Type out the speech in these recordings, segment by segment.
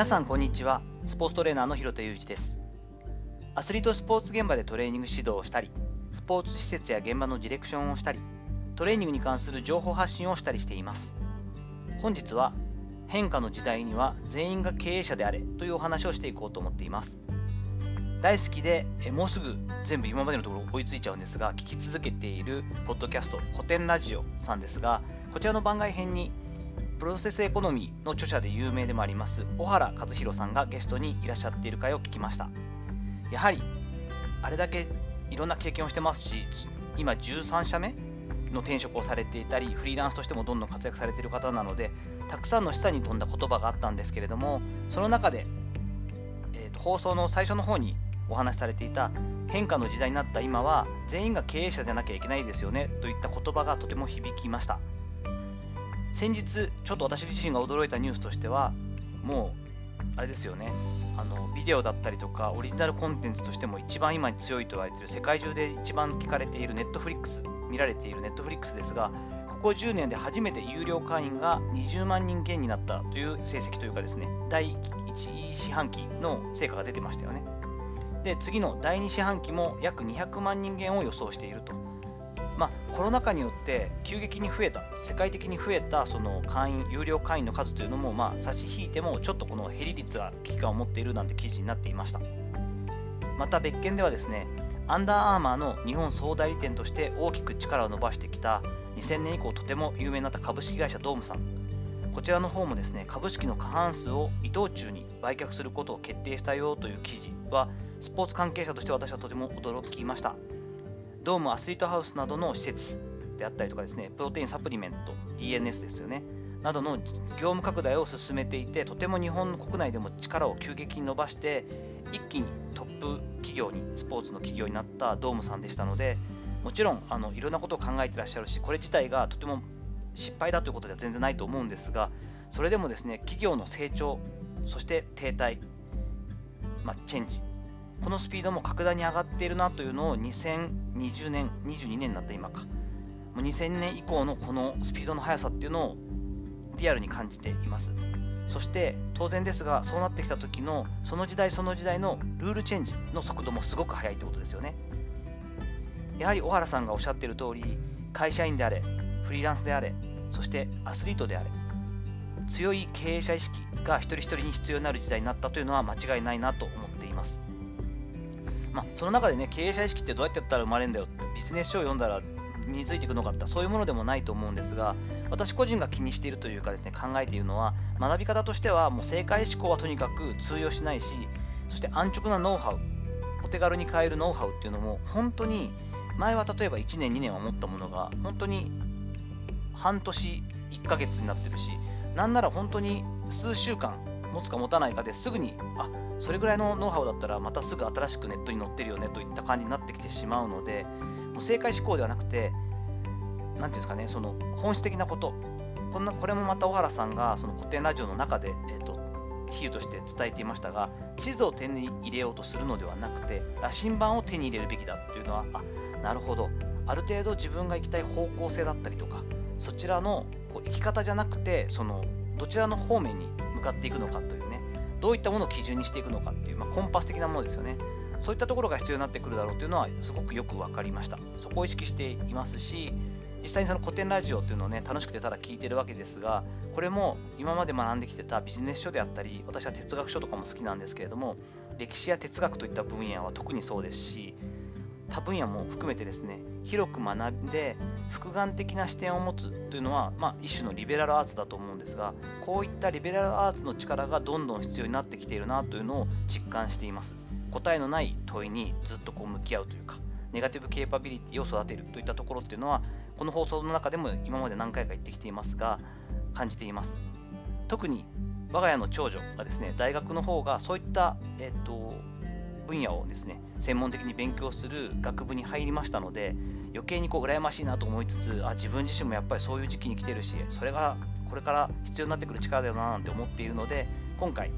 皆さんこんにちは。スポーツトレーナーの広田裕二です。アスリートスポーツ現場でトレーニング指導をしたりスポーツ施設や現場のディレクションをしたりトレーニングに関する情報発信をしたりしています。本日は変化の時代には全員が経営者であれというお話をしていこうと思っています。大好きでえもうすぐ全部今までのところ追いついちゃうんですが聞き続けているポッドキャスト古典ラジオさんですがこちらの番外編にプロセスエコノミーの著者で有名でもあります小原和弘さんがゲストにいらっしゃっている回を聞きました。やはりあれだけいろんな経験をしてますし今13社目の転職をされていたりフリーランスとしてもどんどん活躍されている方なのでたくさんの示唆に富んだ言葉があったんですけれどもその中で、えーと放送の最初の方にお話しされていた変化の時代になった今は全員が経営者でなきゃいけないですよねといった言葉がとても響きました。先日ちょっと私自身が驚いたニュースとしてはもうあれですよね。あのビデオだったりとかオリジナルコンテンツとしても一番今に強いと言われている世界中で一番聞かれているネットフリックス見られているネットフリックスですがここ10年で初めて有料会員が20万人減になったという成績というかですね第1四半期の成果が出てましたよね。で次の第2四半期も約200万人減を予想していると。まあ、コロナ禍によって急激に増えた、世界的に増えたその会員、有料会員の数というのも、まあ、差し引いても、ちょっとこの減り率が危機感を持っているなんて記事になっていました。また別件ではですね、アンダーアーマーの日本総代理店として大きく力を伸ばしてきた2000年以降とても有名になった株式会社ドームさん。こちらの方もですね、株式の過半数を伊藤忠に売却することを決定したよという記事は、スポーツ関係者として私はとても驚きました。ドームアスリートハウスなどの施設であったりとかですね、プロテインサプリメント、DNS ですよね、などの業務拡大を進めていて、とても日本国内でも力を急激に伸ばして、一気にトップ企業に、スポーツの企業になったドームさんでしたので、もちろんあのいろんなことを考えてらっしゃるし、これ自体がとても失敗だということでは全然ないと思うんですが、それでもですね、企業の成長、そして停滞、まあ、チェンジ、このスピードも格段に上がっているなというのを2020年、22年になった今か、もう2000年以降のこのスピードの速さっていうのをリアルに感じています。そして当然ですが、そうなってきた時のその時代その時代のルールチェンジの速度もすごく速いってことですよね。やはり小原さんがおっしゃっている通り、会社員であれ、フリーランスであれ、そしてアスリートであれ、強い経営者意識が一人一人に必要になる時代になったというのは間違いないなと思っています。まあ、その中でね、経営者意識ってどうやってやったら生まれるんだよって、ビジネス書を読んだら身についていくのかってそういうものでもないと思うんですが、私個人が気にしているというかですね、考えているのは、学び方としては、もう正解思考はとにかく通用しないし、そして安直なノウハウ、お手軽に買えるノウハウっていうのも、本当に、前は例えば1年、2年は持ったものが、本当に半年、1ヶ月になってるし、なんなら本当に数週間持つか持たないかですぐに、あそれぐらいのノウハウだったらまたすぐ新しくネットに載ってるよねといった感じになってきてしまうのでもう正解思考ではなくて何ていうんですかねその本質的なこと。こんなこれもまた小原さんがその古典ラジオの中で、えーと、比喩として伝えていましたが地図を手に入れようとするのではなくて羅針盤を手に入れるべきだというのはあなるほど。ある程度自分が行きたい方向性だったりとかそちらのこう生き方じゃなくてそのどちらの方面に向かっていくのかというねどういったものを基準にしていくのかっていう、まあ、コンパス的なものですよね。そういったところが必要になってくるだろうというのはすごくよく分かりました。そこを意識していますし、実際にその古典ラジオっていうのをね、楽しくてただ聞いてるわけですが、これも今まで学んできてたビジネス書であったり、私は哲学書とかも好きなんですけれども、歴史や哲学といった分野は特にそうですし、他分野も含めてですね、広く学んで複眼的な視点を持つというのは、まあ、一種のリベラルアーツだと思うんですがこういったリベラルアーツの力がどんどん必要になってきているなというのを実感しています。答えのない問いにずっとこう向き合うというかネガティブケーパビリティを育てるといったところっていうのはこの放送の中でも今まで何回か言ってきていますが感じています。特に我が家の長女がですね大学の方がそういった、えっと分野をですね専門的に勉強する学部に入りましたので余計にこう羨ましいなと思いつつあ自分自身もやっぱりそういう時期に来てるしそれがこれから必要になってくる力だよななんて思っているので今回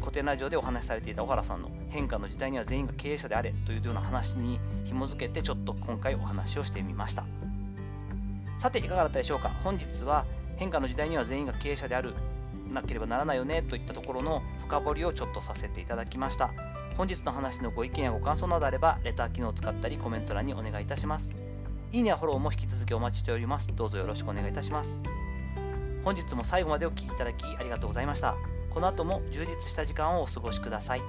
古典ラジオでお話しされていた小原さんの変化の時代には全員が経営者であれというような話に紐づけてちょっと今回お話をしてみました。さていかがだったでしょうか？本日は変化の時代には全員が経営者であるなければならないよねといったところの深掘りをちょっとさせていただきました。本日の話のご意見やご感想などあればレター機能を使ったりコメント欄にお願いいたします。いいねやフォローも引き続きお待ちしております。どうぞよろしくお願いいたします。本日も最後までお聴きいただきありがとうございました。この後も充実した時間をお過ごしください。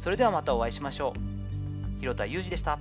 それではまたお会いしましょう。広田裕二でした。